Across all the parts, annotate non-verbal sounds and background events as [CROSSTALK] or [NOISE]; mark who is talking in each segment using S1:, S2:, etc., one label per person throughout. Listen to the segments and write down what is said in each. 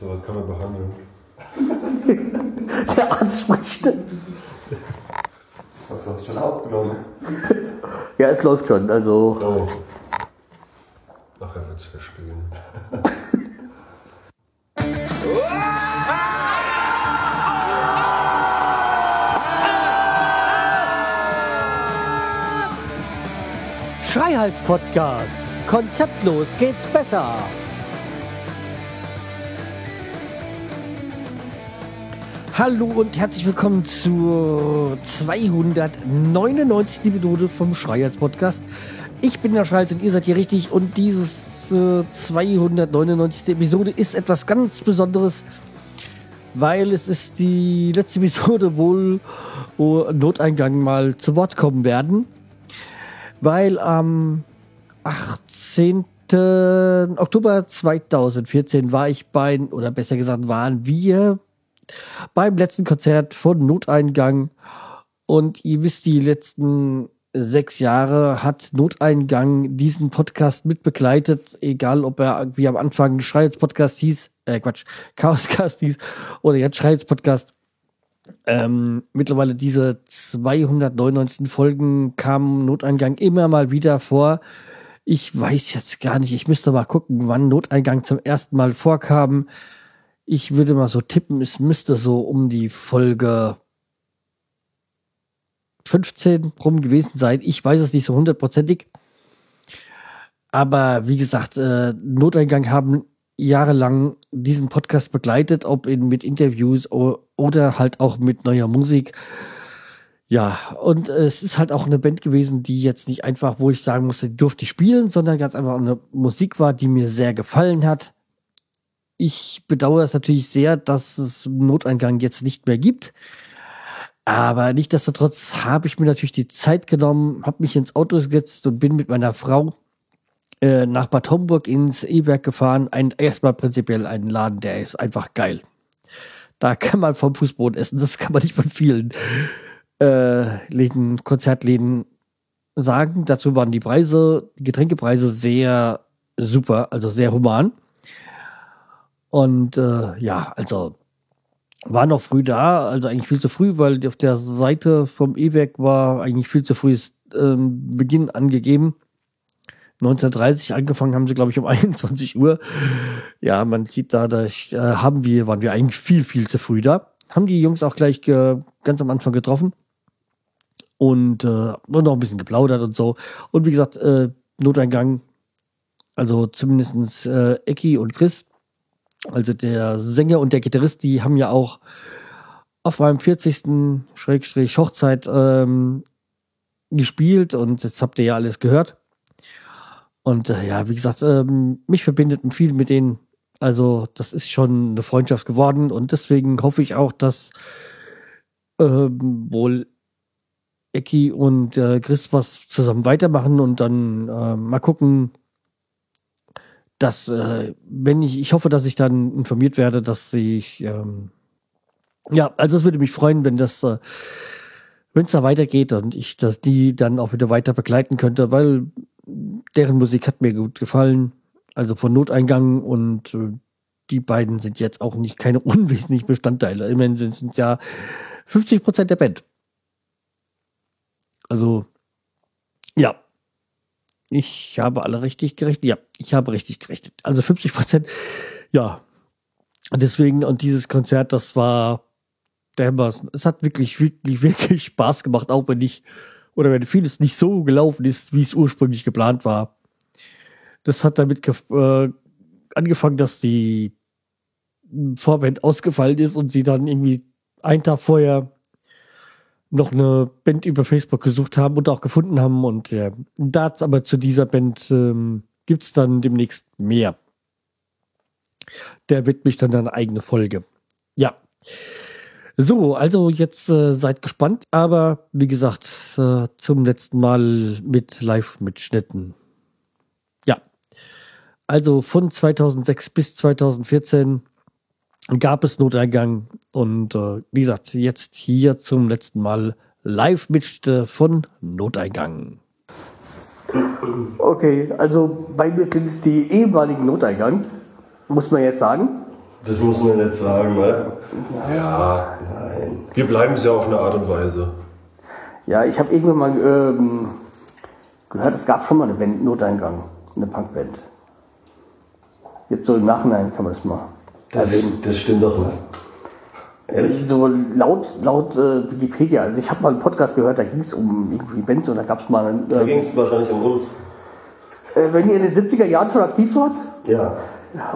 S1: Sowas kann man behandeln. [LAUGHS]
S2: Der Arzt spricht.
S1: Du hast schon aufgenommen.
S2: Ja, es läuft schon. Also
S1: Oh. Nachher wird's verspielen.
S3: Schreihals Podcast. Konzeptlos geht's besser. Hallo und herzlich willkommen zur 299. Episode vom Schreihals Podcast. Ich bin der Schreihals und ihr seid hier richtig und dieses äh, 299. Episode ist etwas ganz Besonderes, weil es ist die letzte Episode wohl, wo Noteingang mal zu Wort kommen werden weil am 18. Oktober 2014 war ich bei, oder besser gesagt waren wir beim letzten Konzert von Noteingang und ihr wisst, die letzten sechs Jahre hat Noteingang diesen Podcast mitbegleitet, egal ob er irgendwie am Anfang Schreihals Podcast hieß, äh Quatsch, [LAUGHS] Chaoscast hieß oder jetzt Schreihals Podcast ähm, mittlerweile diese 299 Folgen kam Noteingang immer mal wieder vor. Ich weiß jetzt gar nicht, ich müsste mal gucken, wann Noteingang zum ersten Mal vorkam. Ich würde mal so tippen, es müsste so um die Folge 15 rum gewesen sein. Ich weiß es nicht so hundertprozentig. Aber wie gesagt, äh, Noteingang haben jahrelang diesen Podcast begleitet, ob in, mit Interviews oder halt auch mit neuer Musik. Ja, und äh, es ist halt auch eine Band gewesen, die jetzt nicht einfach, wo ich sagen musste, die durfte ich spielen, sondern ganz einfach eine Musik war, die mir sehr gefallen hat. Ich bedauere es natürlich sehr, dass es Noteingang jetzt nicht mehr gibt. Aber nichtsdestotrotz habe ich mir natürlich die Zeit genommen, habe mich ins Auto gesetzt und bin mit meiner Frau äh, nach Bad Homburg ins E-Werk gefahren. Ein, erstmal prinzipiell ein Laden, der ist einfach geil. Da kann man vom Fußboden essen. Das kann man nicht von vielen äh, Läden, Konzertläden sagen. Dazu waren die Preise, die Getränkepreise sehr super, also sehr human. Und äh, ja, also war noch früh da, also eigentlich viel zu früh, weil auf der Seite vom E-Werk war eigentlich viel zu früh ähm, Beginn angegeben. 1930 angefangen haben sie, glaube ich, um [LAUGHS] 21 Uhr. Ja, man sieht da, da äh, haben wir, waren wir eigentlich viel, viel zu früh da. Haben die Jungs auch gleich ganz am Anfang getroffen und, äh, noch ein bisschen geplaudert und so. Und wie gesagt, äh, Noteingang, also zumindestens äh, Ecki und Chris, also der Sänger und der Gitarrist, die haben ja auch auf meinem 40. Schrägstrich Hochzeit ähm, gespielt und jetzt habt ihr ja alles gehört. Und äh, ja, wie gesagt, ähm, mich verbindet viel mit denen. Also, das ist schon eine Freundschaft geworden und deswegen hoffe ich auch, dass ähm, wohl Ecki und äh, Chris was zusammen weitermachen und dann äh, mal gucken, dass, äh, wenn ich, ich hoffe, dass ich dann informiert werde, dass ich, ähm, ja, also es würde mich freuen, wenn das, äh, wenn es da weitergeht und ich das die dann auch wieder weiter begleiten könnte, weil deren Musik hat mir gut gefallen. Also von Noteingang und äh, die beiden sind jetzt auch nicht keine [LAUGHS] unwesentlichen Bestandteile. Immerhin sind es ja 50 Prozent der Band. Also, ja. Ich habe alle richtig gerechnet. Ja, ich habe richtig gerechnet. Also 50 Prozent. Ja. Und deswegen, und dieses Konzert, das war dermaßen, es hat wirklich, wirklich, [LAUGHS] wirklich Spaß gemacht, auch wenn ich, oder wenn vieles nicht so gelaufen ist, wie es ursprünglich geplant war. Das hat damit äh, angefangen, dass die Vorband ausgefallen ist und sie dann irgendwie einen Tag vorher noch eine Band über Facebook gesucht haben und auch gefunden haben. Und äh, da aber zu dieser Band ähm, gibt es dann demnächst mehr. Der widmet mich dann eine eigene Folge. Ja. So, also jetzt äh, seid gespannt, aber wie gesagt, äh, zum letzten Mal mit Live-Mitschnitten. Ja. Also von 2006 bis 2014 gab es Noteingang und äh, wie gesagt, jetzt hier zum letzten Mal Live-Mitschnitte von Noteingang. Okay, also bei mir sind es die ehemaligen Noteingang, muss man jetzt sagen.
S4: Das muss man nicht sagen, ne?
S1: Ja,
S4: Nein.
S1: wir bleiben es ja auf eine Art und Weise.
S3: Ja, ich habe irgendwann mal ähm, gehört, es gab schon mal eine Band, Noteingang, eine Punkband. Jetzt so im Nachhinein kann man das mal
S4: Das,
S3: erwähnen.
S4: das stimmt doch nicht. Ehrlich?
S3: So laut, laut äh, Wikipedia, also ich habe mal einen Podcast gehört, da ging es um irgendwie Bands und da gab es mal,
S4: Da
S3: äh,
S4: ging es wahrscheinlich um uns.
S3: äh, wenn ihr in den 70er Jahren schon aktiv wart,
S4: Ja,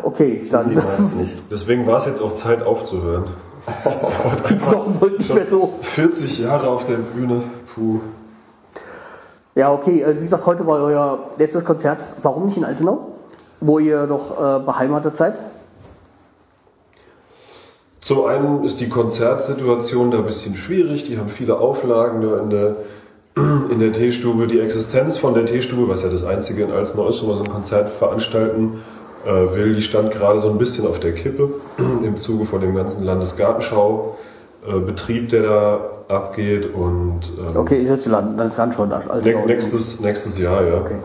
S3: okay, dann. [LAUGHS]
S1: Deswegen war es jetzt auch Zeit aufzuhören. [LAUGHS] Es dauert einfach [LAUGHS]
S3: nicht mehr so.
S1: 40 Jahre auf der Bühne. Puh.
S3: Ja, okay, äh, wie gesagt, heute war euer letztes Konzert. Warum nicht in Alzenau? Wo ihr doch äh, beheimatet seid?
S1: Zum einen ist die Konzertsituation da ein bisschen schwierig. Die haben viele Auflagen da in der, [CLEARS THROAT] in der Teestube. Die Existenz von der Teestube, was ja das einzige in Alzenau ist, wo man so ein Konzert veranstalten äh, will, die stand gerade so ein bisschen auf der Kippe [CLEARS THROAT] im Zuge von dem ganzen Landesgartenschau-Betrieb, der da abgeht. Und ähm,
S3: Okay, ich jetzt Land, schon Alzenau.
S1: ne nächstes, nächstes Jahr, ja.
S3: Okay.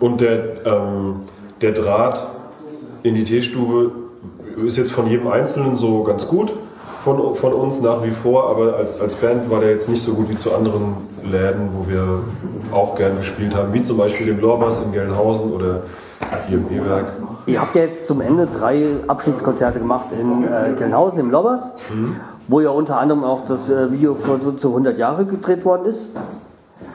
S1: Und der, ähm, der Draht in die Teestube ist jetzt von jedem Einzelnen so ganz gut von, von uns nach wie vor, aber als, als Band war der jetzt nicht so gut wie zu anderen Läden, wo wir auch gern gespielt haben, wie zum Beispiel dem Lorbas in Gelnhausen oder hier im E-Werk.
S3: Ihr habt ja jetzt zum Ende drei Abschiedskonzerte gemacht in äh, Gelnhausen im Lobbers, wo ja unter anderem auch das äh, Video für, so, zu 100 Jahre gedreht worden ist.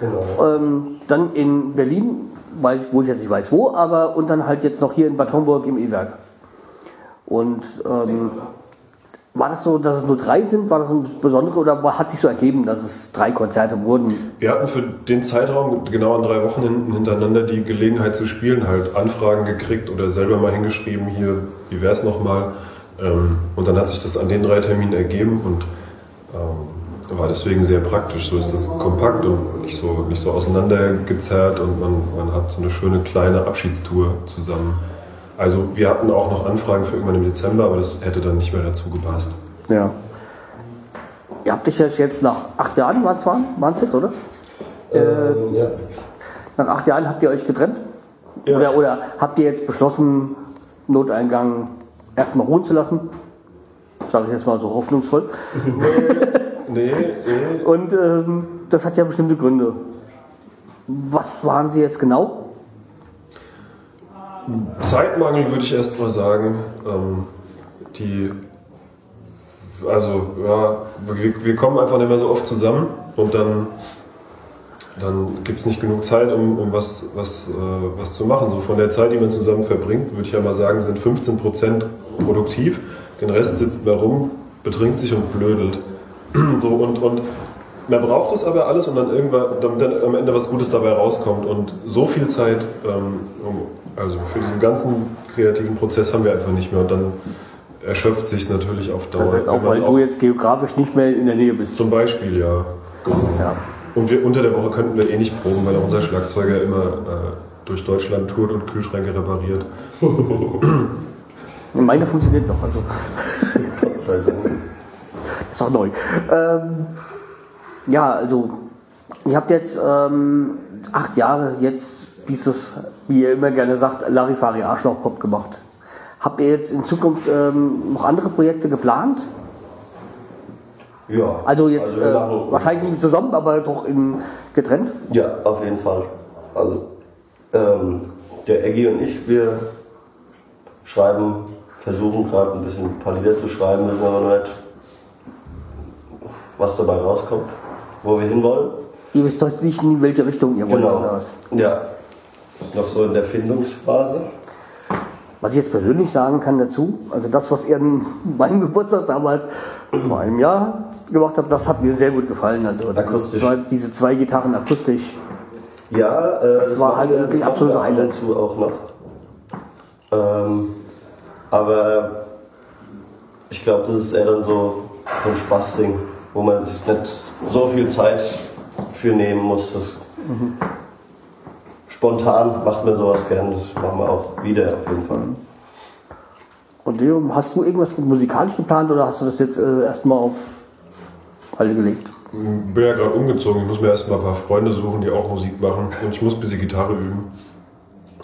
S4: Genau.
S3: Ähm, dann in Berlin, weiß, wo ich jetzt nicht weiß wo, aber und dann halt jetzt noch hier in Bad Homburg im E-Werk. Und ähm, war das so, dass es nur drei sind? War das ein Besondere oder hat sich so ergeben, dass es drei Konzerte wurden?
S1: Wir hatten für den Zeitraum genau an drei Wochen hin- hintereinander die Gelegenheit zu spielen, halt Anfragen gekriegt oder selber mal hingeschrieben, hier, wie wäre es nochmal? Ähm, und dann hat sich das an den drei Terminen ergeben und ähm, war deswegen sehr praktisch. So ist das kompakt und nicht so, nicht so auseinandergezerrt und man, man hat so eine schöne kleine Abschiedstour zusammen. Also wir hatten auch noch Anfragen für irgendwann im Dezember, aber das hätte dann nicht mehr dazu gepasst.
S3: Ja. Ihr habt dich ja jetzt nach acht Jahren, waren es jetzt, oder?
S4: Ähm, ja.
S3: Nach acht Jahren habt ihr euch getrennt?
S1: Ja.
S3: Oder, oder habt ihr jetzt beschlossen, Noteingang erstmal ruhen zu lassen? Sage ich jetzt mal so hoffnungsvoll.
S1: Nee, nee. [LAUGHS]
S3: Und ähm, das hat ja bestimmte Gründe. Was waren sie jetzt genau?
S1: Zeitmangel würde ich erst mal sagen. Ähm, die, also ja, wir, wir kommen einfach nicht mehr so oft zusammen und dann, dann gibt es nicht genug Zeit, um, um was, was, äh, was zu machen. So von der Zeit, die man zusammen verbringt, würde ich ja mal sagen, sind 15 Prozent produktiv. Den Rest sitzt man rum, betrinkt sich und blödelt. [CLEARS THROAT] so und, und man braucht es aber alles und dann irgendwann, damit dann am Ende was Gutes dabei rauskommt. Und so viel Zeit, ähm, also für diesen ganzen kreativen Prozess haben wir einfach nicht mehr. Und dann erschöpft sich natürlich auf Dauer.
S3: Das jetzt auch, weil du jetzt geografisch nicht mehr in der Nähe bist.
S1: zum Beispiel, ja.
S3: Ja.
S1: Und wir unter der Woche könnten wir eh nicht proben, weil unser Schlagzeuger immer äh, durch Deutschland tourt und Kühlschränke repariert. [LAUGHS]
S3: Meine funktioniert noch, also [LAUGHS] ist auch neu. Ähm, ja, also ihr habt jetzt ähm, acht Jahre jetzt dieses, wie ihr immer gerne sagt, Larifari Arschloch-Pop gemacht. Habt ihr jetzt in Zukunft ähm, noch andere Projekte geplant?
S4: Ja.
S3: Also jetzt
S4: wir
S3: äh, wahrscheinlich nicht zusammen, aber doch in, getrennt?
S4: Ja, auf jeden Fall. Also, ähm, der Eggy und ich, wir schreiben, versuchen gerade ein bisschen ein paar Lieder zu schreiben, wissen aber noch nicht, was dabei rauskommt, wo wir hinwollen.
S3: Ihr wisst doch nicht, in welche Richtung ihr wollt
S4: Genau. Ja. Ist noch so in der Findungsphase.
S3: Was ich jetzt persönlich sagen kann dazu, also das, was ihr an [LAUGHS] meinem Geburtstag damals vor einem Jahr gemacht habt, das hat mir sehr gut gefallen. Also das
S4: Akustisch.
S3: war diese zwei Gitarren akustisch.
S4: Ja, äh,
S3: Das war halt wirklich
S4: das
S3: absolute
S4: machen wir ab und
S3: Highlight.
S4: zu auch noch. Ähm, aber ich glaube, das ist eher dann so, so ein Spaßding, wo man sich nicht so viel Zeit für nehmen muss. Das Spontan macht man sowas gern, das machen wir auch wieder auf jeden Fall.
S3: Und Leo, hast du irgendwas musikalisch geplant oder hast du das jetzt äh, erstmal auf Halle gelegt?
S1: Ich bin ja gerade umgezogen. Ich muss mir erstmal ein paar Freunde suchen, die auch Musik machen. Und ich muss ein bisschen Gitarre üben.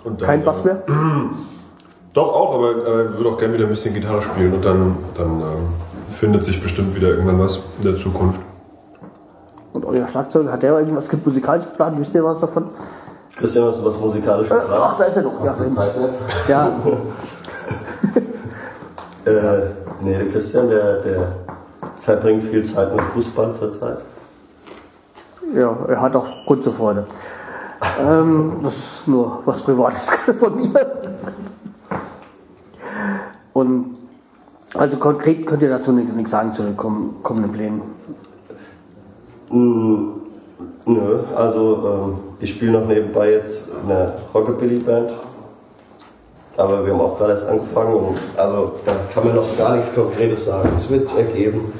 S1: Und dann,
S3: Kein Bass
S1: äh,
S3: mehr? [CLEARS THROAT]
S1: Doch auch, aber äh, würde auch gerne wieder ein bisschen Gitarre spielen und dann, dann ähm, findet sich bestimmt wieder irgendwann was in der Zukunft.
S3: Und euer Schlagzeuger, hat der irgendwas musikalisch geplant? Wisst ihr was davon?
S4: Christian, hast du was musikalisch
S3: Äh,
S4: geplant?
S3: ach, da ist er doch. Ja,
S5: Zeit [LAUGHS]
S3: ja. [LAUGHS]
S4: Äh, nee, der Christian, der, der verbringt viel Zeit mit Fußball zurzeit.
S3: ja, er hat auch Grund zur Freude. Ähm, das ist nur was Privates [LAUGHS] von mir. Und also konkret könnt ihr dazu nichts, nichts sagen zu den komm- kommenden Plänen.
S4: Mm, nö, also ähm, ich spiele noch nebenbei jetzt in einer Rockabilly-Band. Aber wir haben auch gerade erst angefangen und also da kann man noch gar nichts Konkretes sagen. Es wird sich ergeben.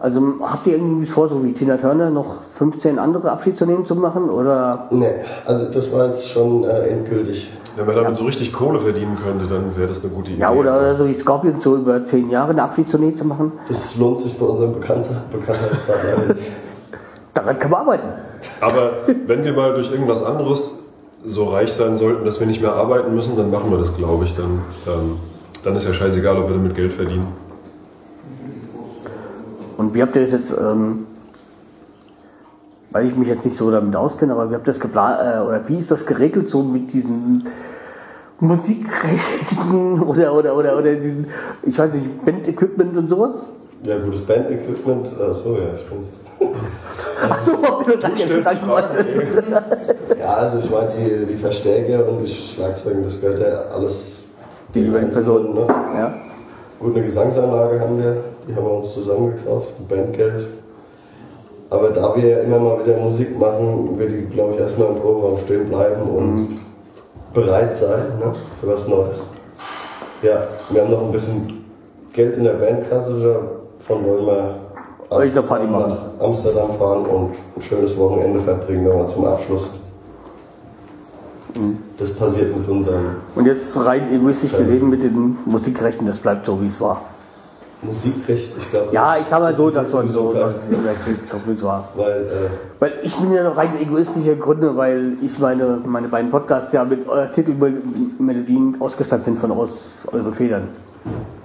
S3: Also habt ihr irgendwie vor, so wie Tina Turner, noch 15 andere Abschiedsturnieren zu machen? Oder
S4: Nee, also das war jetzt schon äh, endgültig.
S1: Wenn man damit so richtig Kohle verdienen könnte, dann wäre das eine gute Idee.
S3: ja, oder so wie Scorpions so über 10 Jahre eine Abschiedstournee zu machen?
S4: Das lohnt sich bei unserem Bekannter Bekanntheitsgrad. [LAUGHS]
S3: Daran kann man arbeiten.
S1: Aber wenn wir mal durch irgendwas anderes so reich sein sollten, dass wir nicht mehr arbeiten müssen, dann machen wir das, glaube ich. Dann, ähm, dann ist ja scheißegal, ob wir damit Geld verdienen.
S3: Und wie habt ihr das jetzt, ähm, weil ich mich jetzt nicht so damit auskenne, aber wie habt ihr das geplant, äh, oder wie ist das geregelt so mit diesen Musikrechten [LAUGHS] oder, oder, oder, oder diesen, ich weiß nicht, Band-Equipment und sowas?
S4: Ja, gutes Band-Equipment, achso, ja, stimmt.
S3: Achso, habt ihr das
S1: stellst
S3: gesagt?
S1: Fragen,
S4: Ja, also ich meine, die, die Verstärker und das Schlagzeug, das gehört ja alles
S3: Die jeweiligen Personen.
S4: Ne?
S3: Ja.
S4: Gut, eine Gesangsanlage haben wir, die haben wir uns zusammengekauft, ein Bandgeld. Aber da wir ja immer mal wieder Musik machen, wird die, glaube ich, erstmal im Proberaum stehen bleiben und bereit sein ne, für was Neues. Ja, wir haben noch ein bisschen Geld in der Bandkasse, davon wollen wir
S3: Euch eine Party machen.
S4: nach Amsterdam fahren und ein schönes Wochenende verbringen, nochmal zum Abschluss. Das passiert mit unserem
S3: Und jetzt rein egoistisch gesehen mit den Musikrechten, das bleibt so, wie es war.
S4: Musikrecht, ich glaube.
S3: Ja, ich sag mal so, dass man so, dass es komplett war.
S4: Weil, äh,
S3: Weil ich bin ja rein egoistischer Gründe, weil ich meine, meine beiden Podcasts ja mit eurer Titelmelodien ausgestattet sind von aus euren Federn.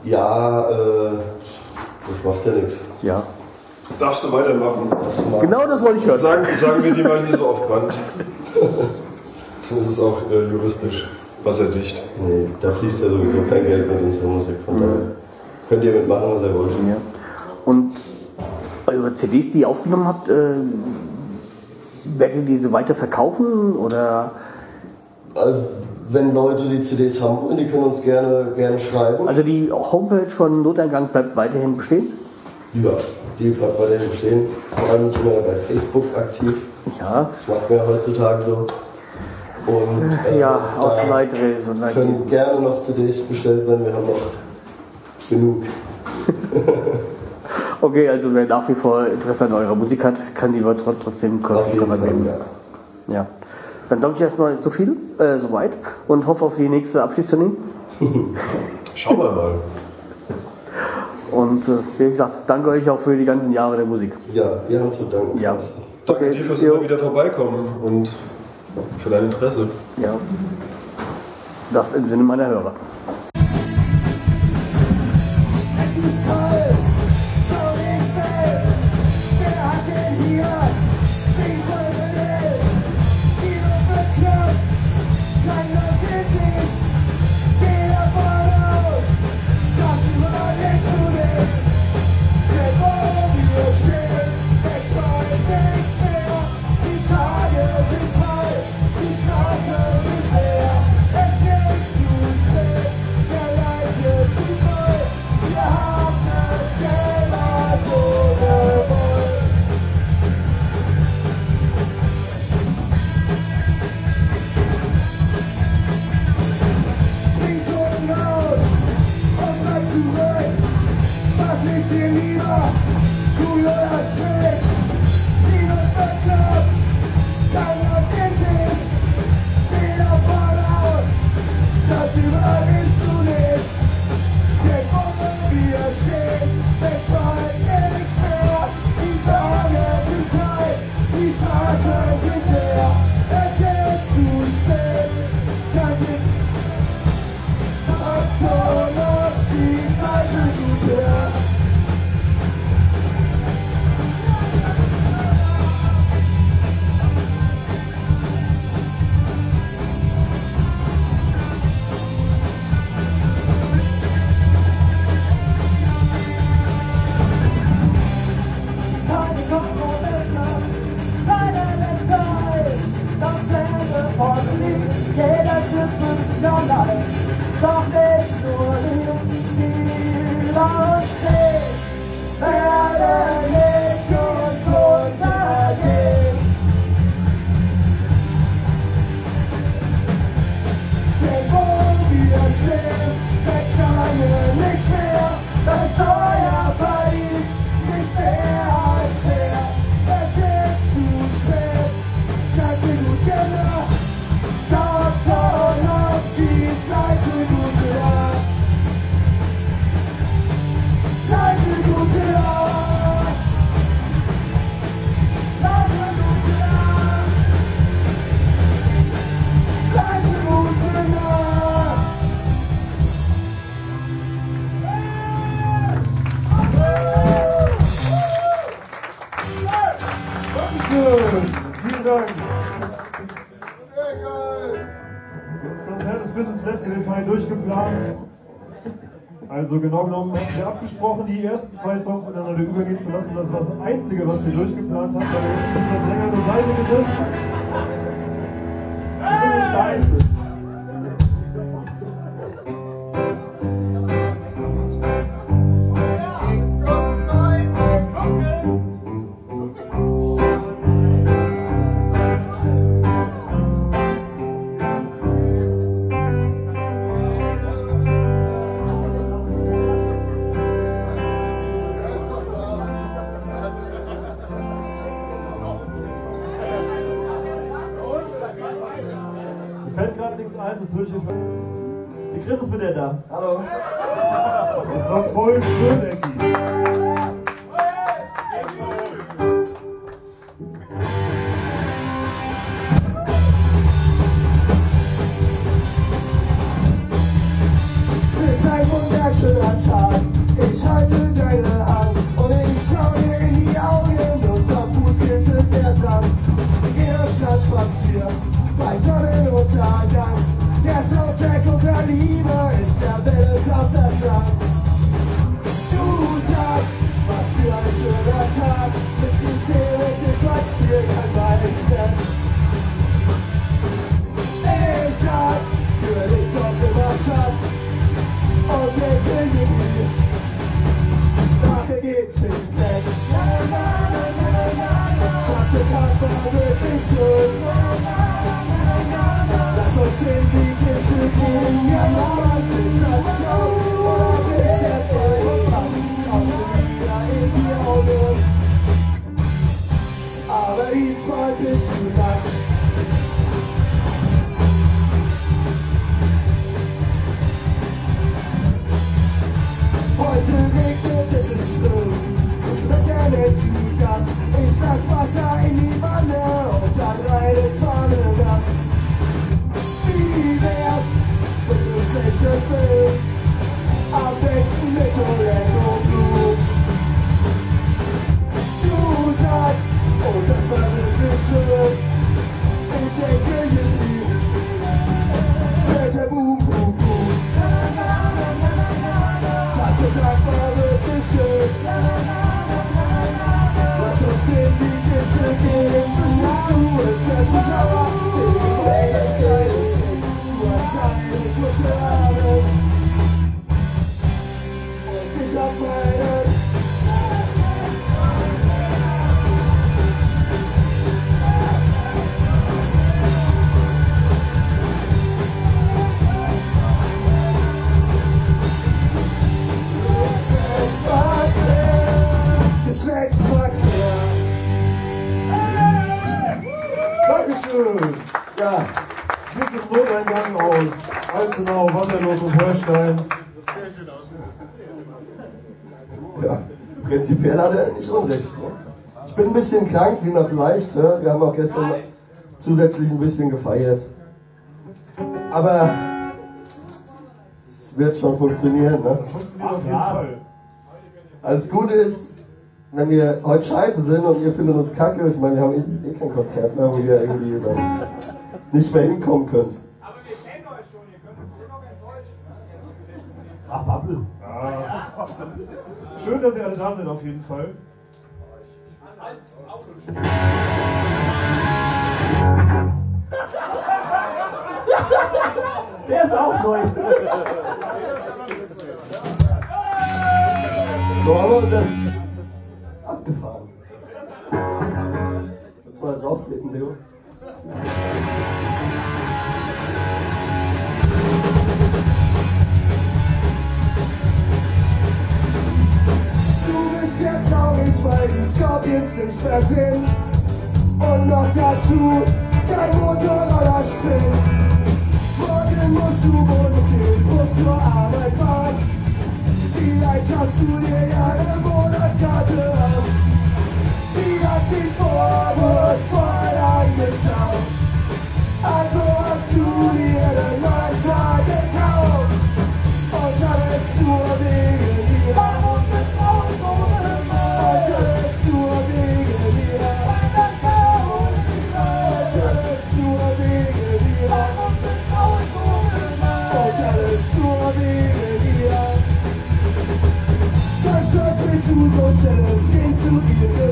S4: ja, äh, das macht ja nichts.
S3: Ja.
S1: Darfst du weitermachen?
S3: Genau das wollte ich hören.
S1: Sagen, sagen wir die mal hier so auf Band. So ist es auch äh, juristisch wasserdicht.
S4: Nee, da fließt ja sowieso kein Geld mit unserer Musik. Von daher könnt ihr mitmachen, was ihr wollt.
S3: Ja. Und eure CDs, die ihr aufgenommen habt, äh, werdet ihr diese weiter verkaufen oder?
S4: Also, wenn Leute die CDs haben die können uns gerne, gerne schreiben.
S3: Also die Homepage von Noteingang bleibt weiterhin bestehen?
S4: Ja, die bleibt weiterhin bestehen. Vor allem nicht mehr bei Facebook aktiv.
S3: Ja.
S4: Das macht man ja heutzutage so. Und äh,
S3: Ja, auch
S4: da
S3: weitere so
S4: können gerne noch CDs bestellt werden. Wir haben noch genug. [LAUGHS]
S3: Okay, also wer nach wie vor Interesse an eurer Musik hat, kann die wir tr- trotzdem
S4: Auf
S3: käuflich
S4: jeden Fall,
S3: übernehmen.
S4: ja.
S3: Ja. Dann danke ich erstmal so viel, äh, soweit und hoffe auf die nächste Abschiedstournee. [LAUGHS]
S1: Schauen wir mal. [LAUGHS]
S3: Und äh, wie gesagt, danke euch auch für die ganzen Jahre der Musik.
S4: Ja, wir haben zu danken.
S3: Ja.
S1: Danke dir fürs immer wieder vorbeikommen und für dein Interesse.
S3: Ja. Das im Sinne meiner Hörer.
S6: Also genau genommen haben wir abgesprochen, die ersten zwei Songs ineinander übergehen zu lassen. Das war das Einzige, was wir durchgeplant haben, weil jetzt ist unser Sänger eine Seite gerissen. War voll schön, Ecki.
S4: Prinzipiell hat er nicht unrecht. Ne? Ich bin ein bisschen krank, wie man vielleicht hört. Wir haben auch gestern zusätzlich ein bisschen gefeiert. Aber es wird schon funktionieren. Ne?
S6: Das funktioniert auf jeden Fall.
S4: Alles Gute ist, wenn wir heute scheiße sind und ihr findet uns kacke, ich meine, wir haben eh, eh kein Konzert mehr, wo ihr irgendwie dann nicht mehr hinkommen könnt.
S6: Ach, Bubble. Schön, dass ihr alle da seid, auf jeden Fall.
S4: Der ist auch neu. So haben wir uns dann abgefahren. Jetzt mal drauftreten, Leo.
S7: Bist ja traurig, weil die Scorpions nicht mehr sind. Und noch dazu dein Motorroller spinnt. Morgen musst du wohl mit Bus zur Arbeit fahren. Vielleicht hast du dir ja eine Monatskarte an. Sie hat dich vorwurfsvoll angeschaut. Also hast du dir
S6: es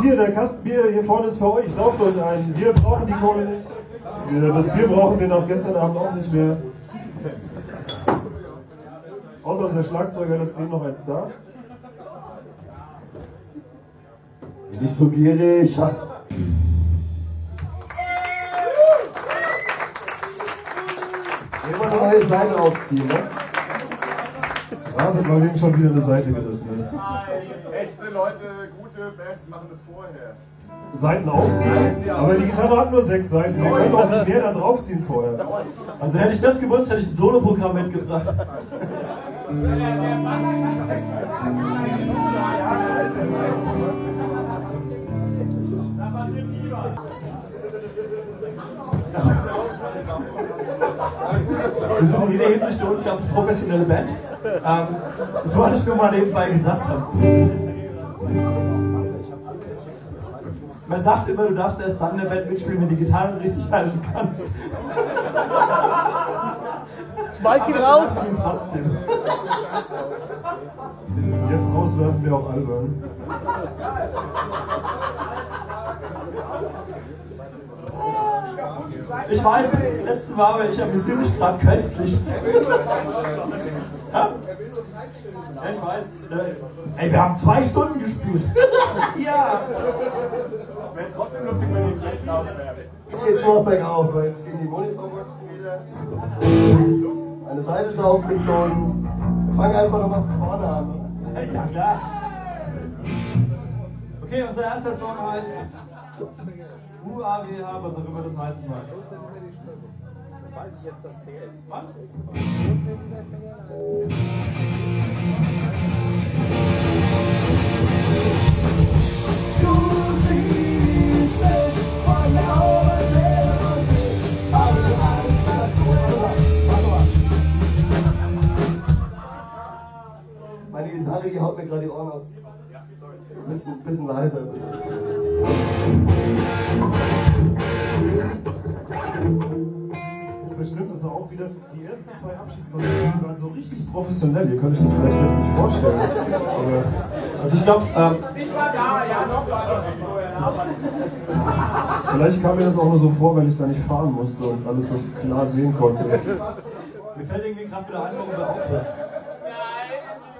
S8: hier, der Kasten Bier hier vorne ist für euch, sauft euch ein. Wir brauchen die Kohle nicht. Das Bier brauchen wir nach gestern Abend auch nicht mehr. Außer unser Schlagzeuger, das steht noch eins da.
S4: Nicht so gierig. Immer neue Seiten aufziehen, ne?
S8: Da sind dem schon wieder eine Seite gerissen ist.
S9: Echte Leute, gute Bands machen das vorher.
S8: Seiten aufziehen, aber die Gitarre hat nur sechs Seiten. Wir können auch nicht mehr da draufziehen vorher.
S10: Also hätte ich das gewusst, hätte ich ein Soloprogramm mitgebracht. Wir sind in jeder Hinsicht eine professionelle Band. Ähm, das wollte ich nur mal nebenbei gesagt haben. Man sagt immer, du darfst erst dann in der Band mitspielen, wenn die Gitarre richtig halten kannst.
S3: Schmeiß ihn raus!
S8: Jetzt rauswerfen wir auch albern.
S10: Ich weiß, das ist das letzte Mal, aber ich amüsiere mich gerade köstlich. Ich weiß. Ey, wir haben zwei Stunden gespielt. [LAUGHS] ja.
S9: Es wäre trotzdem lustig, wenn die jetzt auswerfen.
S4: Jetzt geht's nur noch bergauf, weil jetzt gehen die Monitorboxen wieder. Eine Seite ist aufgezogen. Wir fangen einfach nochmal von vorne an.
S10: Ja, klar. Okay, unser erster Song heißt UAWH, was auch immer das heißen mag.
S9: Weiß ich jetzt, dass der ist.
S10: Wann?
S4: Die haut mir gerade die Ohren aus. Bisschen, bisschen leiser.
S8: Bestimmt ist er auch wieder. Die ersten zwei Abschiedskonzerte die waren so richtig professionell. Ihr könnt euch das vielleicht jetzt nicht vorstellen. Aber
S10: Also ich glaube, ähm,
S9: Ich war da, ja, noch war noch nicht so, ja,
S8: vielleicht kam mir das auch nur so vor, weil ich da nicht fahren musste und alles so klar sehen konnte.
S10: mir fällt irgendwie gerade wieder ein, warum wir aufhören.
S4: So!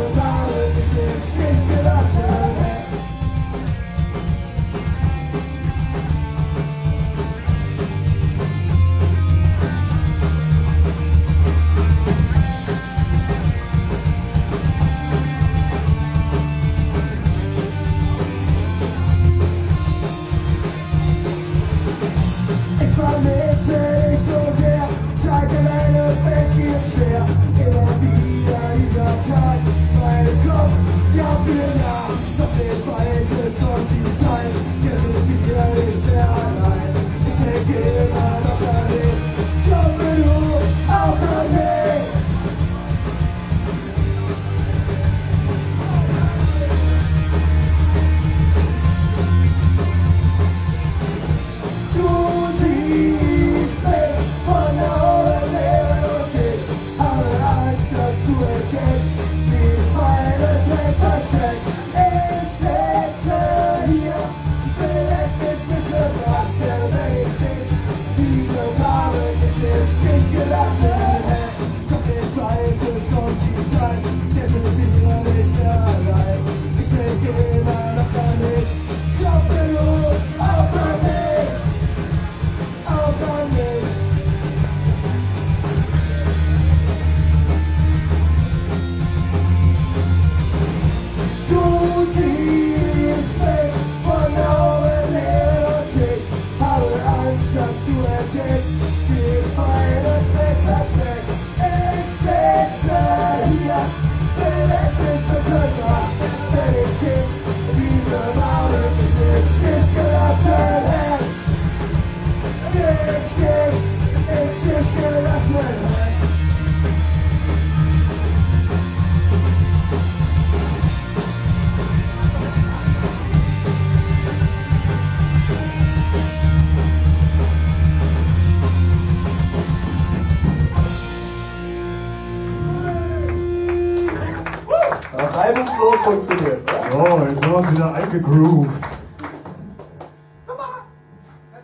S4: reibungslos funktioniert. Ne?
S6: So, jetzt haben wir uns wieder eingegroovt.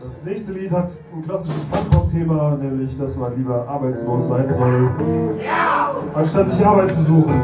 S6: Das nächste Lied hat ein klassisches Pop-Pop-Thema, nämlich, dass man lieber arbeitslos sein soll, anstatt sich Arbeit zu suchen.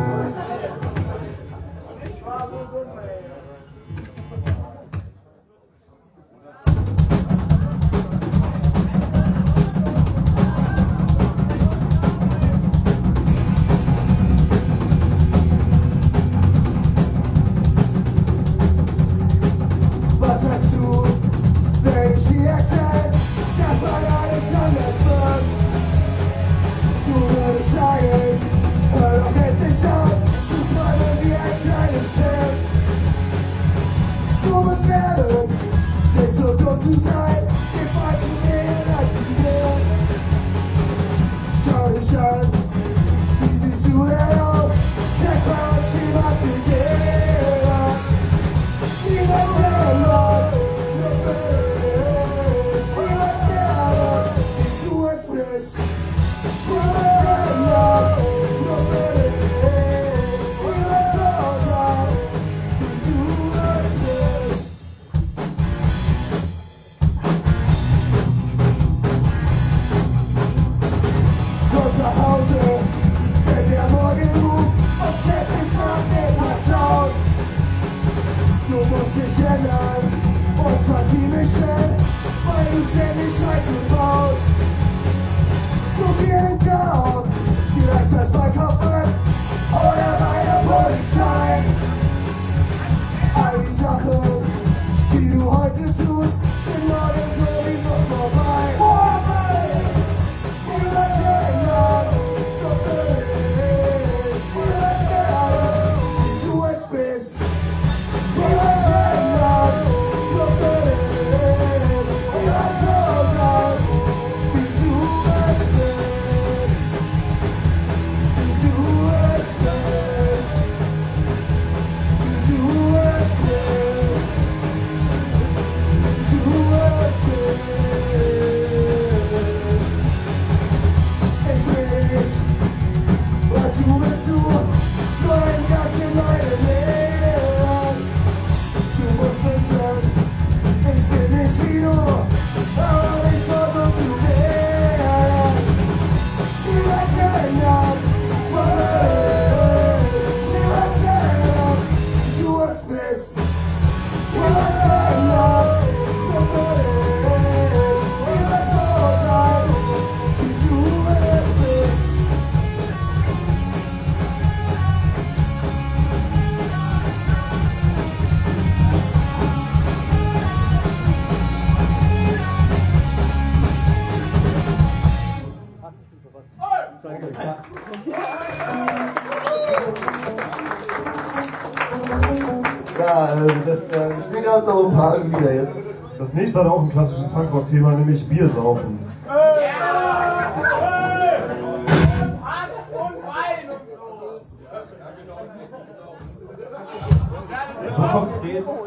S11: sagen
S4: wir jetzt.
S6: Das nächste hat auch ein klassisches Punkrock-Thema, nämlich
S4: Bier saufen.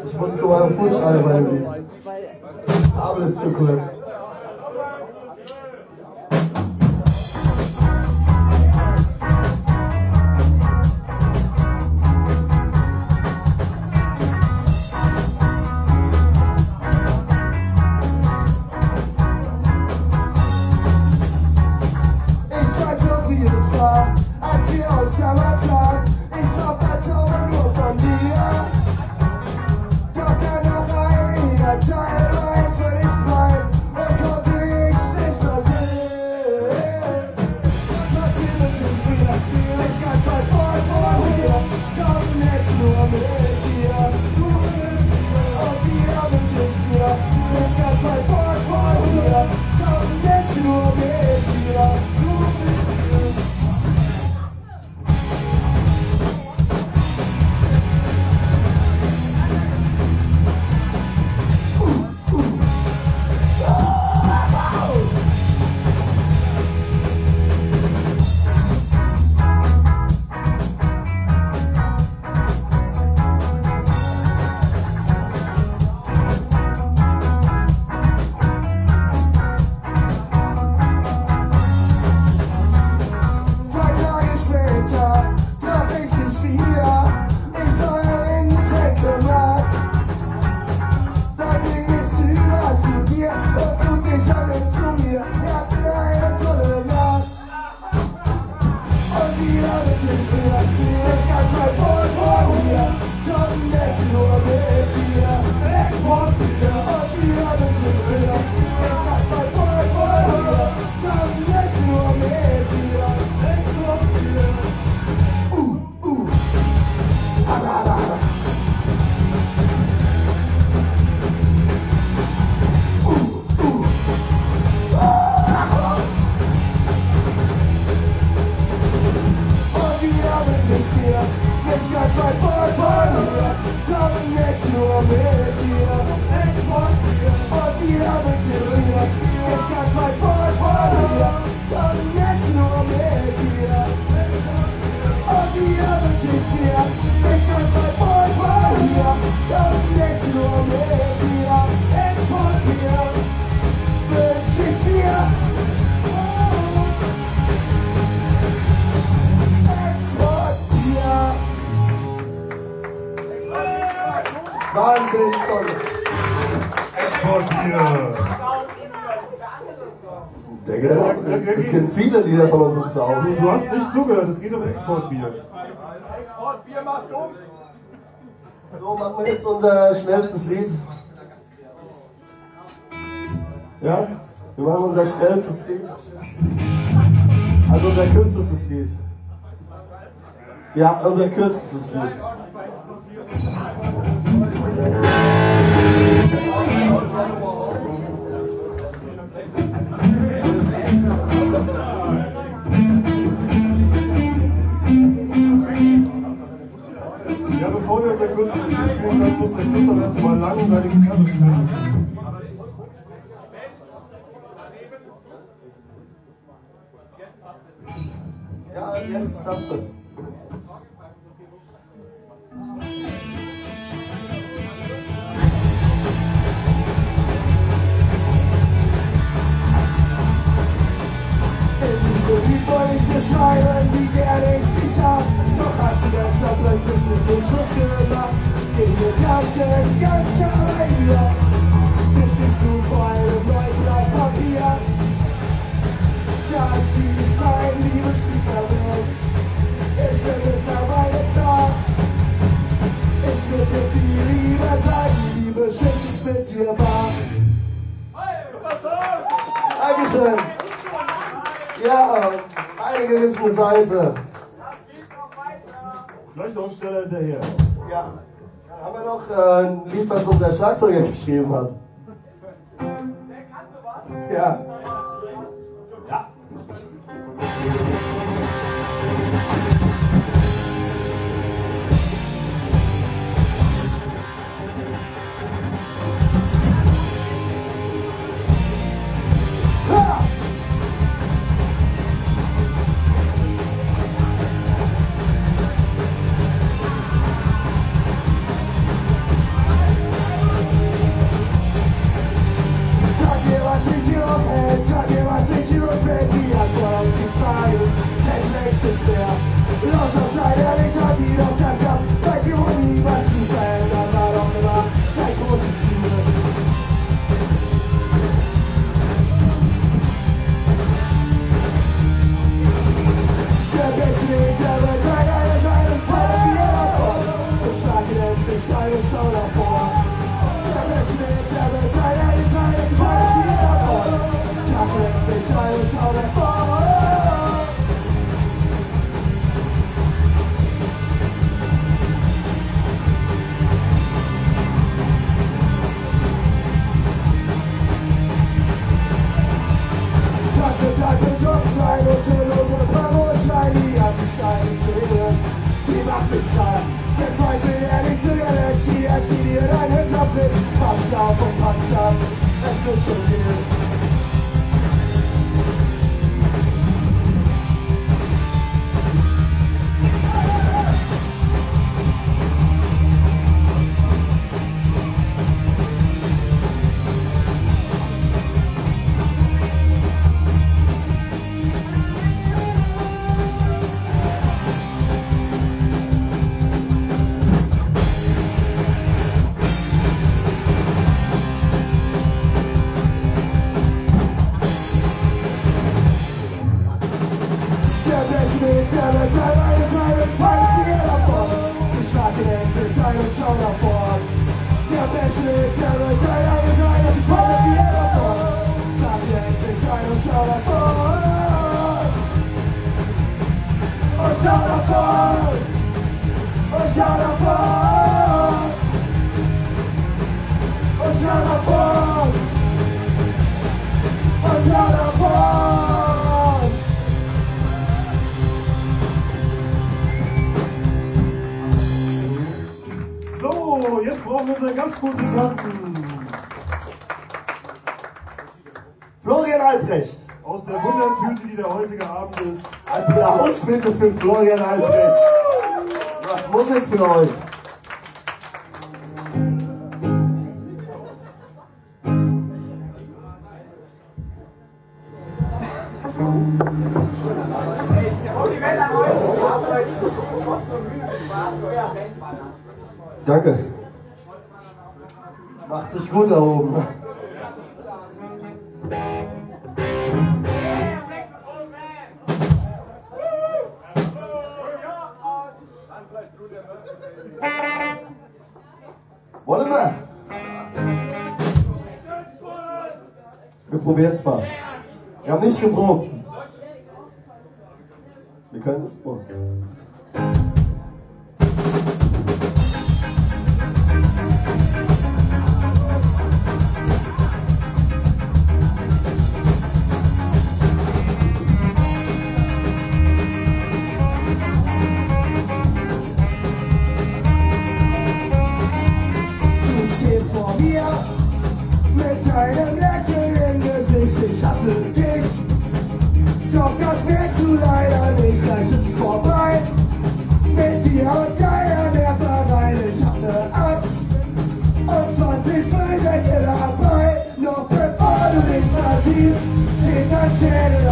S4: Ich muss zu meiner Fußschale bei dem Lied. Aber das ist zu kurz.
S11: Ich
S4: denke, es gibt viele Lieder von uns im.
S8: Du, du hast nicht zugehört, es geht um Exportbier.
S12: Exportbier macht dumm.
S4: So, machen wir jetzt unser schnellstes Lied. Ja? Wir machen unser schnellstes Lied. Also unser kürzestes Lied. Ja, unser kürzestes Lied.
S8: Unser kurzes Lied spielen können, muss der Christoph erstmal lang seine Gitarre spielen.
S4: Ja, jetzt darfst du.
S6: In schreiben, wie gerne ich dich hab. Doch hast du deshalb plötzlich mit mir Schluss gemacht. Den Gedanken ganz nah bei dir. Sitzt du vor einem neuen Blatt Papier. Das ist mein Liebeslied Welt. Es wird mittlerweile klar. Ich würde viel lieber sagen, Liebe, Schiss ist mit dir wahr.
S4: Dankeschön. Ja, eine gewisse Seite.
S8: Gleich noch ein schneller hinterher.
S4: Ja. Dann haben wir noch äh, ein Lied, was unser Schlagzeuger geschrieben hat. Ja.
S6: Ha!
S8: Unseren Gastmusikanten.
S4: Florian Albrecht.
S8: Aus der Wundertüte, die der heutige Abend ist.
S4: Applaus bitte für Florian Albrecht. Macht Musik für euch. Danke. Gut da oben.
S13: Wollen wir? Wir probieren es mal. Wir haben nicht geprobt. Wir können es mal.
S6: Nichts mehr siehst, steht dein Schädel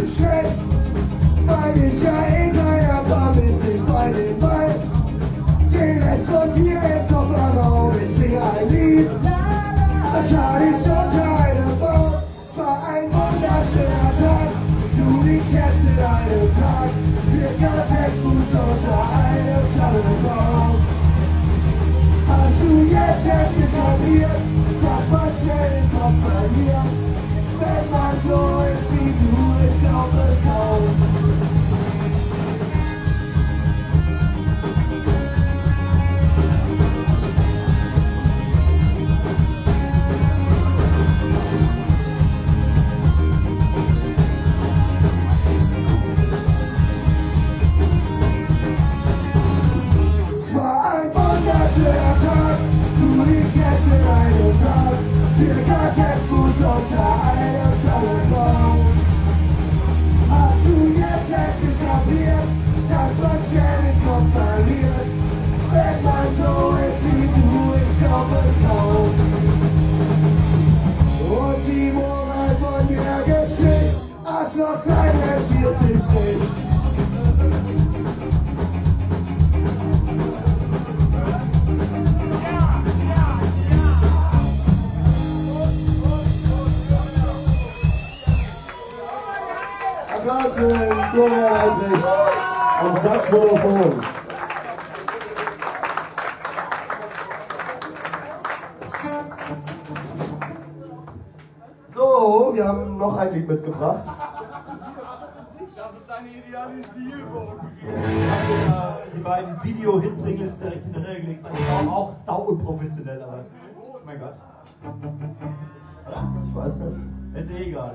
S6: nicht schlecht. Weil ich ja eh kein Abfall bis ich bei dem Wald. Den Rest von dir im Kofferraum, ich singe ein Lied. Wahrscheinlich unter einem Baum. Es war ein wunderschöner Tag. Du liegst jetzt in einem Tag, circa sechs Fuß unter einem Tannenbaum. Hast du jetzt endlich kapiert, dass man schnell den Kopf verliert? Wenn Tag, circa sechs Fuß unter einem Tannenbaum. Hast du jetzt endlich kapiert, dass man schnell den Kopf verliert? Wenn man so ist wie du, ich glaub es kaum. Und die Moral von der Geschichte, Arschloch sein rentiert sich nicht.
S13: Florian Albrecht am Saxophon. So, wir haben noch ein Lied mitgebracht.
S9: Das ist eine Idealisierung.
S10: Die beiden Video-Hit-Singles direkt hinterher gelegt. Das ist auch, auch sau unprofessionell, aber. Oh mein Gott. Oder?
S13: Ich weiß nicht.
S10: Ist eh egal.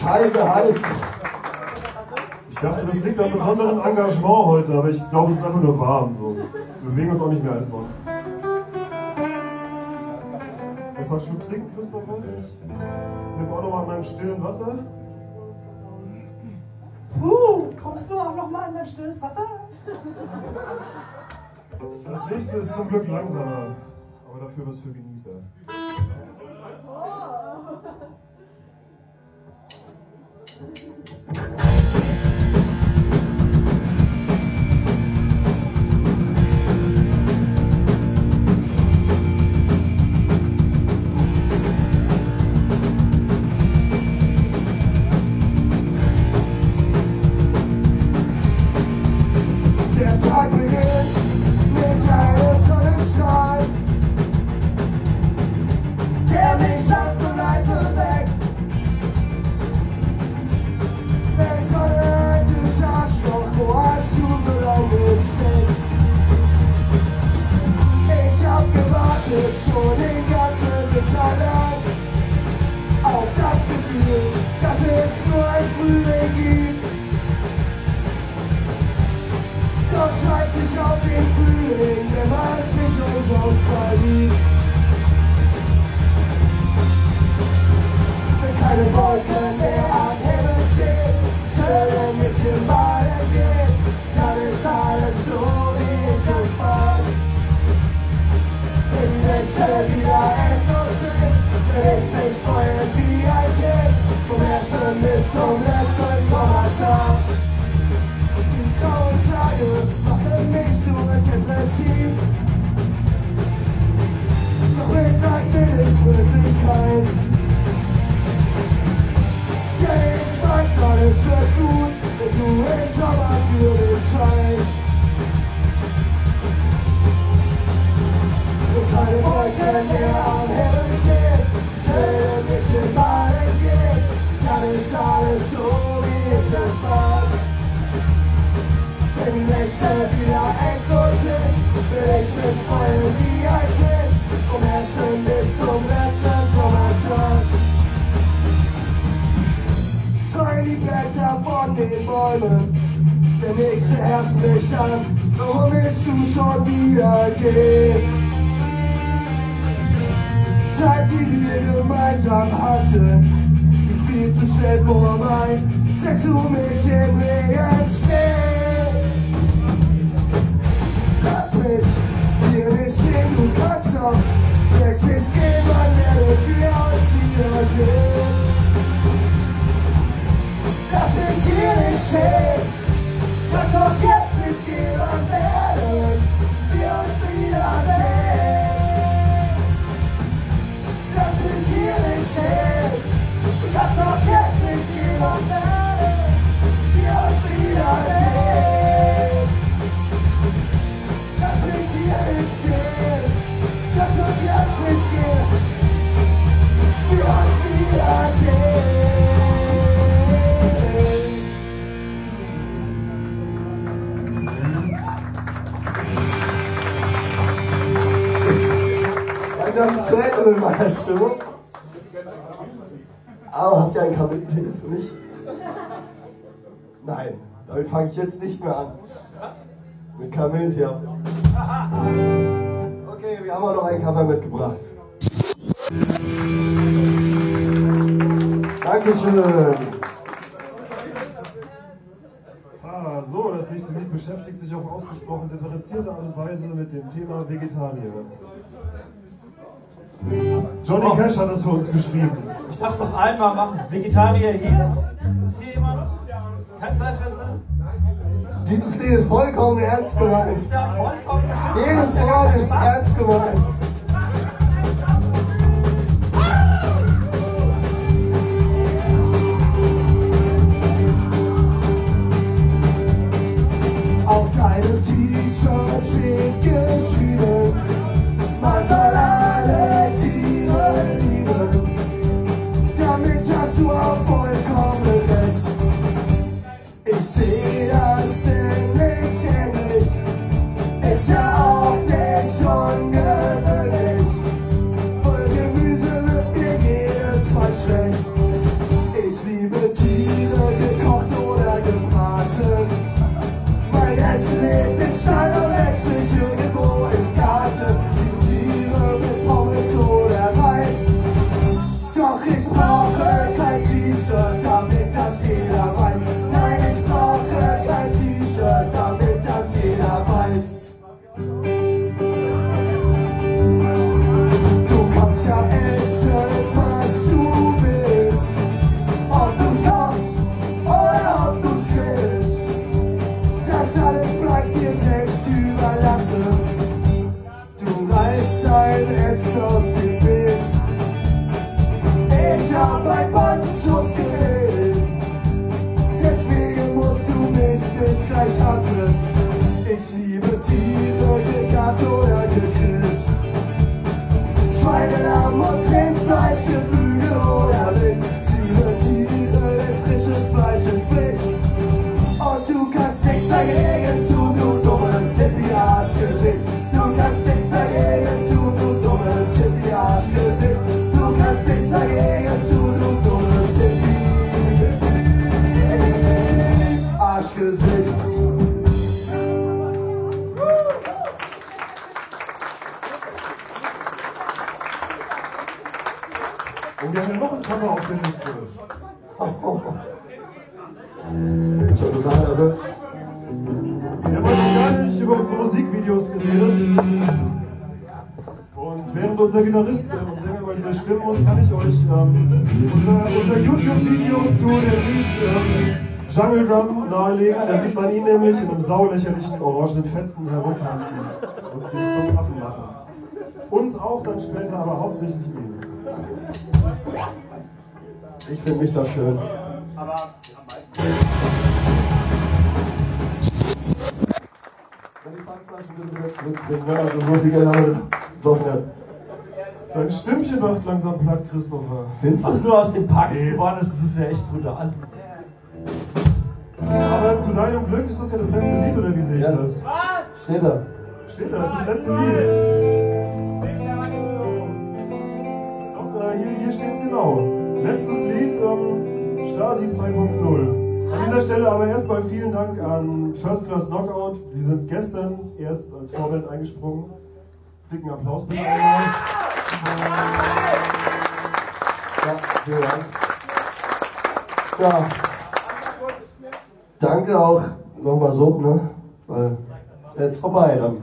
S13: scheiße heiß?
S8: Ich dachte, das liegt an besonderem Engagement heute, aber ich glaube, es ist einfach nur warm. So. Wir bewegen uns auch nicht mehr als sonst. Was magst du trinken, Christopher? Nimm auch nochmal an meinem stillen Wasser.
S10: Huh, kommst du auch noch mal in dein stilles Wasser?
S8: Das nächste ist zum Glück langsamer, aber dafür was für Genießer.
S6: Der Thank you. Wenn du im Sommer für mich scheinst. Und keine Wolken mehr am Himmel stehen, schön mit dem Baden geht, dann ist alles so, wie es es war. Wenn die Nächte wieder endlos sind, will ich mich freuen wie ein Kind, vom ersten bis zum letzten die Blätter von den Bäumen, der nächste Herbst bricht an, warum willst du schon wieder gehen? Zeit, die wir gemeinsam hatten, ging viel zu schnell vorbei, setzt du mich im Regen still. Lass mich hier nicht stehen, du kannst doch jetzt nicht gehen, wann werden wir uns wiedersehen. Hier nicht stehen, kannst doch jetzt nicht gehen, wann werden wir uns wiedersehen. Lass mich hier nicht stehen, kannst doch jetzt nicht gehen, wann werden wir uns wiedersehen.
S13: Langsam Tränen in meiner Stimme. Aber habt ihr einen Kamillentee für mich? Nein, damit fange ich jetzt nicht mehr an. Mit Kamillentee. Okay, wir haben auch noch einen Kaffee mitgebracht. Dankeschön.
S8: Ah, so, das nächste Lied beschäftigt sich auf ausgesprochen differenzierte Art und Weise mit dem Thema Vegetarier. Johnny
S10: Oh.
S8: Cash hat das für uns geschrieben.
S10: Ich darf noch einmal machen. Vegetarier hier? Ist hier jemand? Kein Fleischesser?
S6: Dieses Lied ist vollkommen ernst gemeint. Jedes Wort ist ernst gemeint. Ich liebe Tiere, gegart oder gegrillt. Schweinelamm und Rindfleisch, Geflügel oder
S8: ein Cover auf der Liste.
S6: Schon total nervös.
S8: Wir haben noch gar nicht über unsere Musikvideos geredet. Und während unser Gitarrist und Sänger mal wieder stimmen muss, kann ich euch ähm, unser, unser YouTube-Video zu dem Lied ähm, Jungle Drum nahelegen. Da sieht man ihn nämlich in einem saulächerlichen orangenen Fetzen herumtanzen und sich zum Affen machen. Uns auch dann später, aber hauptsächlich ihn.
S6: Ich finde mich da schön. Wenn die Pfandflaschen bitte wieder zurückbringen, ne? Also so viel Geld haben wir doch nicht.
S8: Dein Stimmchen macht langsam platt, Christopher.
S6: Findest
S10: Was
S6: du?
S10: nur aus dem Parks geworden ist, das ist ja echt brutal.
S8: Aber zu deinem Glück ist das ja das letzte Lied, oder wie sehe ich
S6: Ja.
S8: das?
S6: Steht da.
S8: Steht da, das ist das letzte Lied. Doch, äh, hier, hier steht es genau. Letztes Lied, ähm, Stasi 2.0. An dieser Stelle aber erstmal vielen Dank an First Class Knockout. Sie sind gestern erst als Vorband eingesprungen. Dicken Applaus bitte einmal.
S6: Ja, vielen Dank. Ja. Danke auch nochmal so, ne? Weil ist jetzt vorbei dann.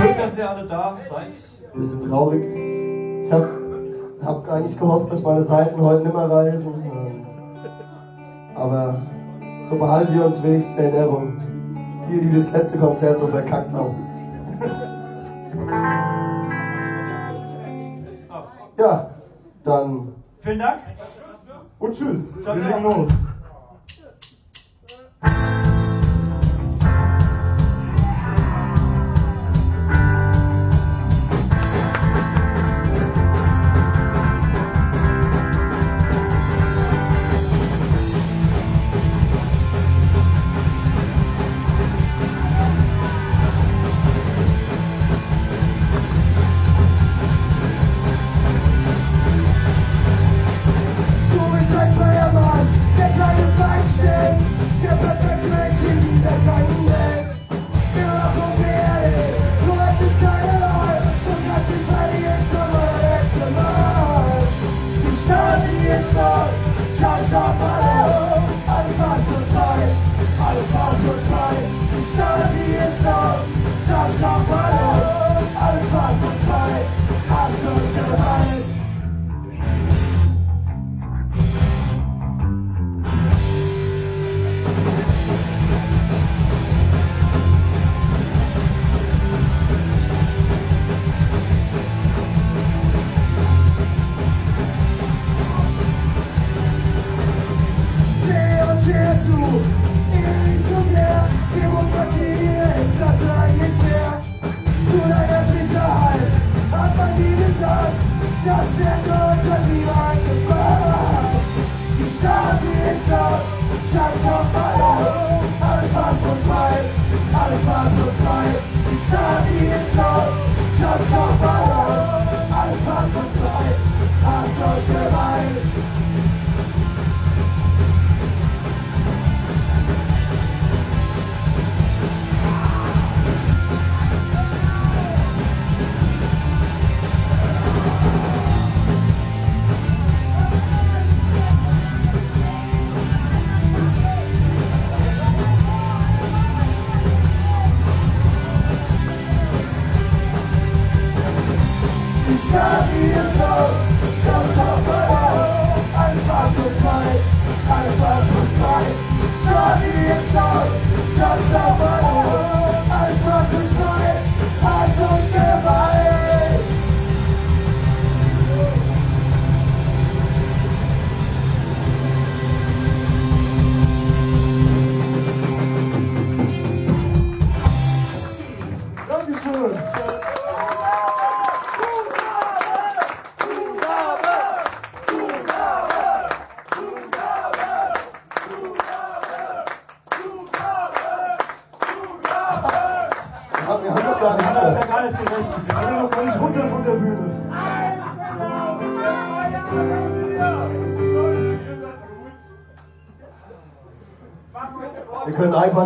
S10: Schön, dass ihr alle da seid.
S6: Bisschen traurig. Ich hab, hab eigentlich gehofft, dass meine Seiten heute nimmer reisen. ähm, Aber so behalten wir uns wenigstens in Erinnerung. Die, die das letzte Konzert so verkackt haben. Ja, dann
S10: Vielen Dank.
S8: Und tschüss.
S10: Ciao,
S8: Wir
S10: ciao.
S8: legen los.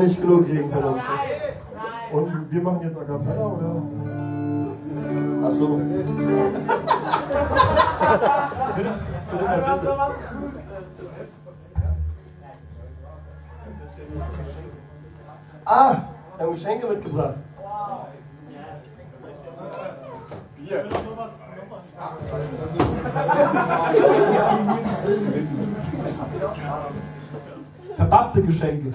S4: nicht genug kriegen von uns.
S6: Und wir machen jetzt A Cappella, oder?
S4: Ach so. ah, wir haben Geschenke mitgebracht.
S10: Wow. Bier. Verpappte Geschenke.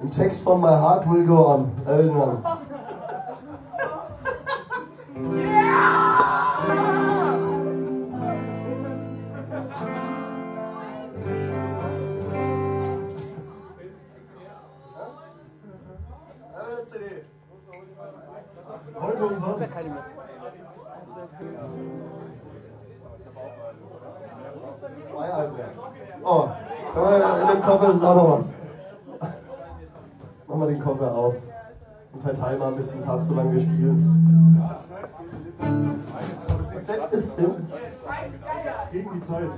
S4: Ein Text von My Heart Will Go On. Erinnern.
S6: Heute umsonst.
S4: Freiheitwerk. Oh, in dem Koffer ist auch noch was. Koffer auf und verteile mal ein bisschen Farb, solange wir spielen. Das Set ist hin.
S6: Gegen die Zeit.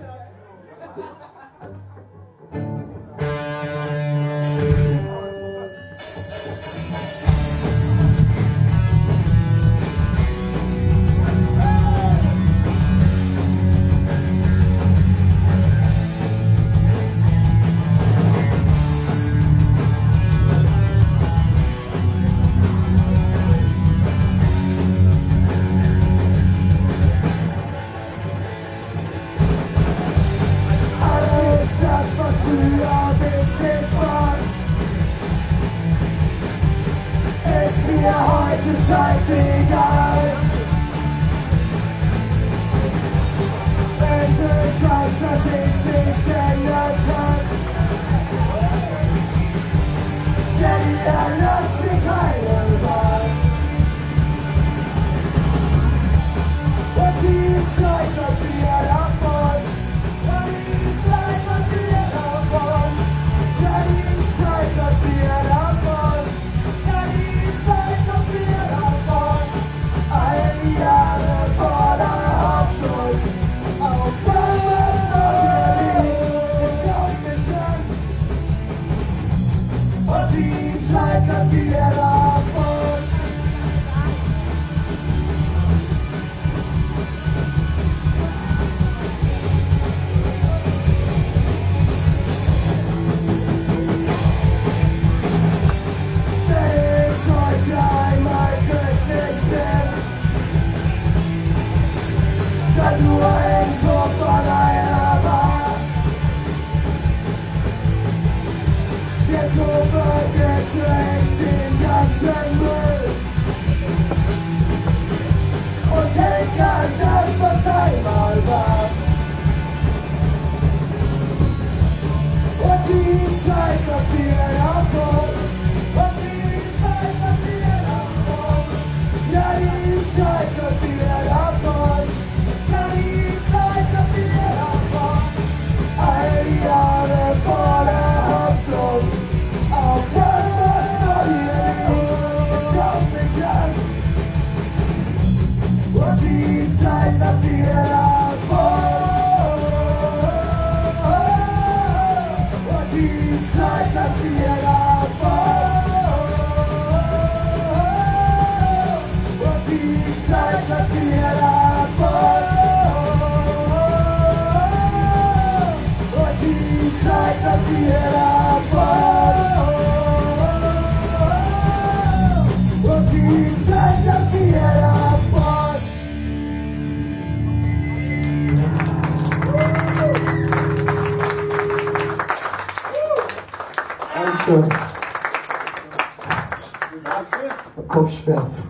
S6: Kopfschmerzen.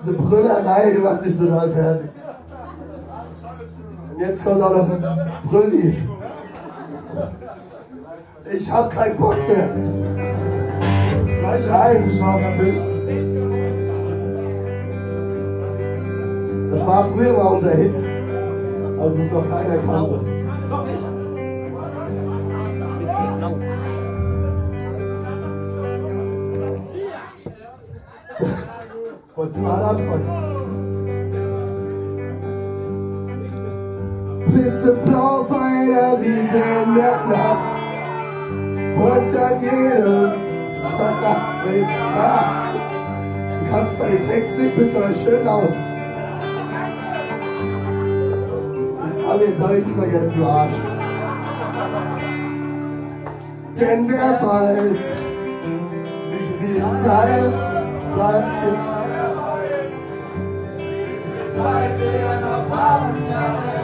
S6: Diese Brüllerei, die macht mich total fertig. Und jetzt kommt auch noch ein Brülllied. Ich hab keinen Bock mehr.
S8: Gleich eingeschafft bist.
S6: Das war früher mal unser Hit, als es noch keiner kannte. spontan anfangen. Blitzeblau auf einer Wiese in der Nacht und an jedem Tag. Du kannst zwar den Text nicht, bist aber schön laut. Jetzt habe ich, hab ich ihn vergessen, du Arsch. Denn wer weiß, wie viel Zeit bleibt hier. Vai ver a nova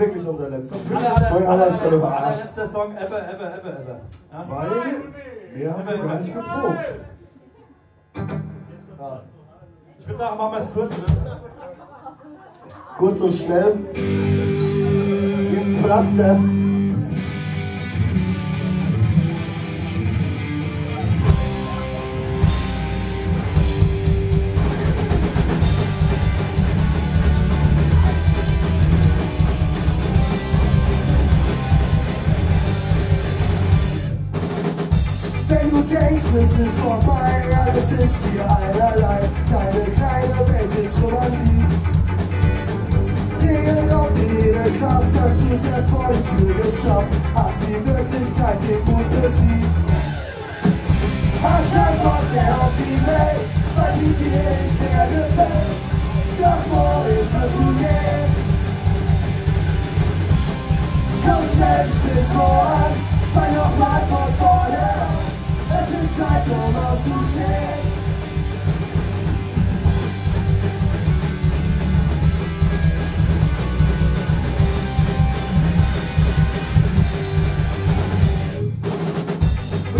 S6: wirklich unser letzter. Aller,
S10: allerletzter aller, Song ever, ever, ever, ever. Ja?
S8: Weil wir haben ever, gar nicht geprobt. Ja.
S10: Ich würde sagen, machen wir es kurz. Ne?
S6: Kurz und schnell. Wir pflastern. Alles ist vorbei, alles ist hier einerlei. Keine kleine Welt in liegt. Gegen auf jede Kraft, du es erst vor die Tür geschafft. Hat die Wirklichkeit den Mut besiegt. Hast kein Bock mehr auf die Welt, weil die dir nicht mehr gefällt. Doch wo ist es zu gehen? Komm es ist voran, fang nochmal ist Zeit, um aufzustehen.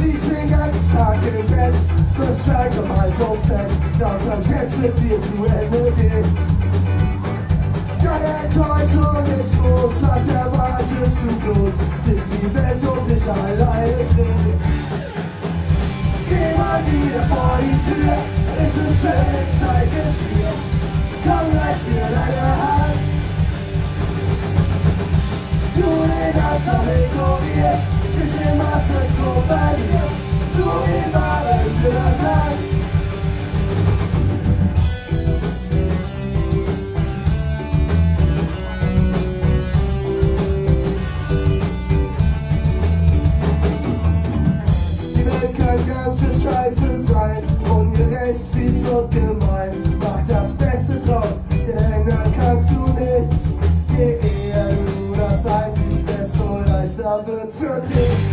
S6: Lies den ganzen Tag im Bett, beschreit um halt auf Bett, dass das jetzt mit dir zu Ende geht. Deine Enttäuschung ist groß, was erwartest du bloß? Sitzt die Welt um dich alleine dreht. Geh mal wieder vor die Tür, es ist schön, zeig es mir. Komm, reiß mir deine Hand. Du den Anschau ignorierst, sich im Masse zu verlieren. Du ihn wahren Tyrann. Die und gemein. Mach das Beste draus, denn dann kannst du nichts. Je eher du das einsiehst, desto leichter wird's für dich.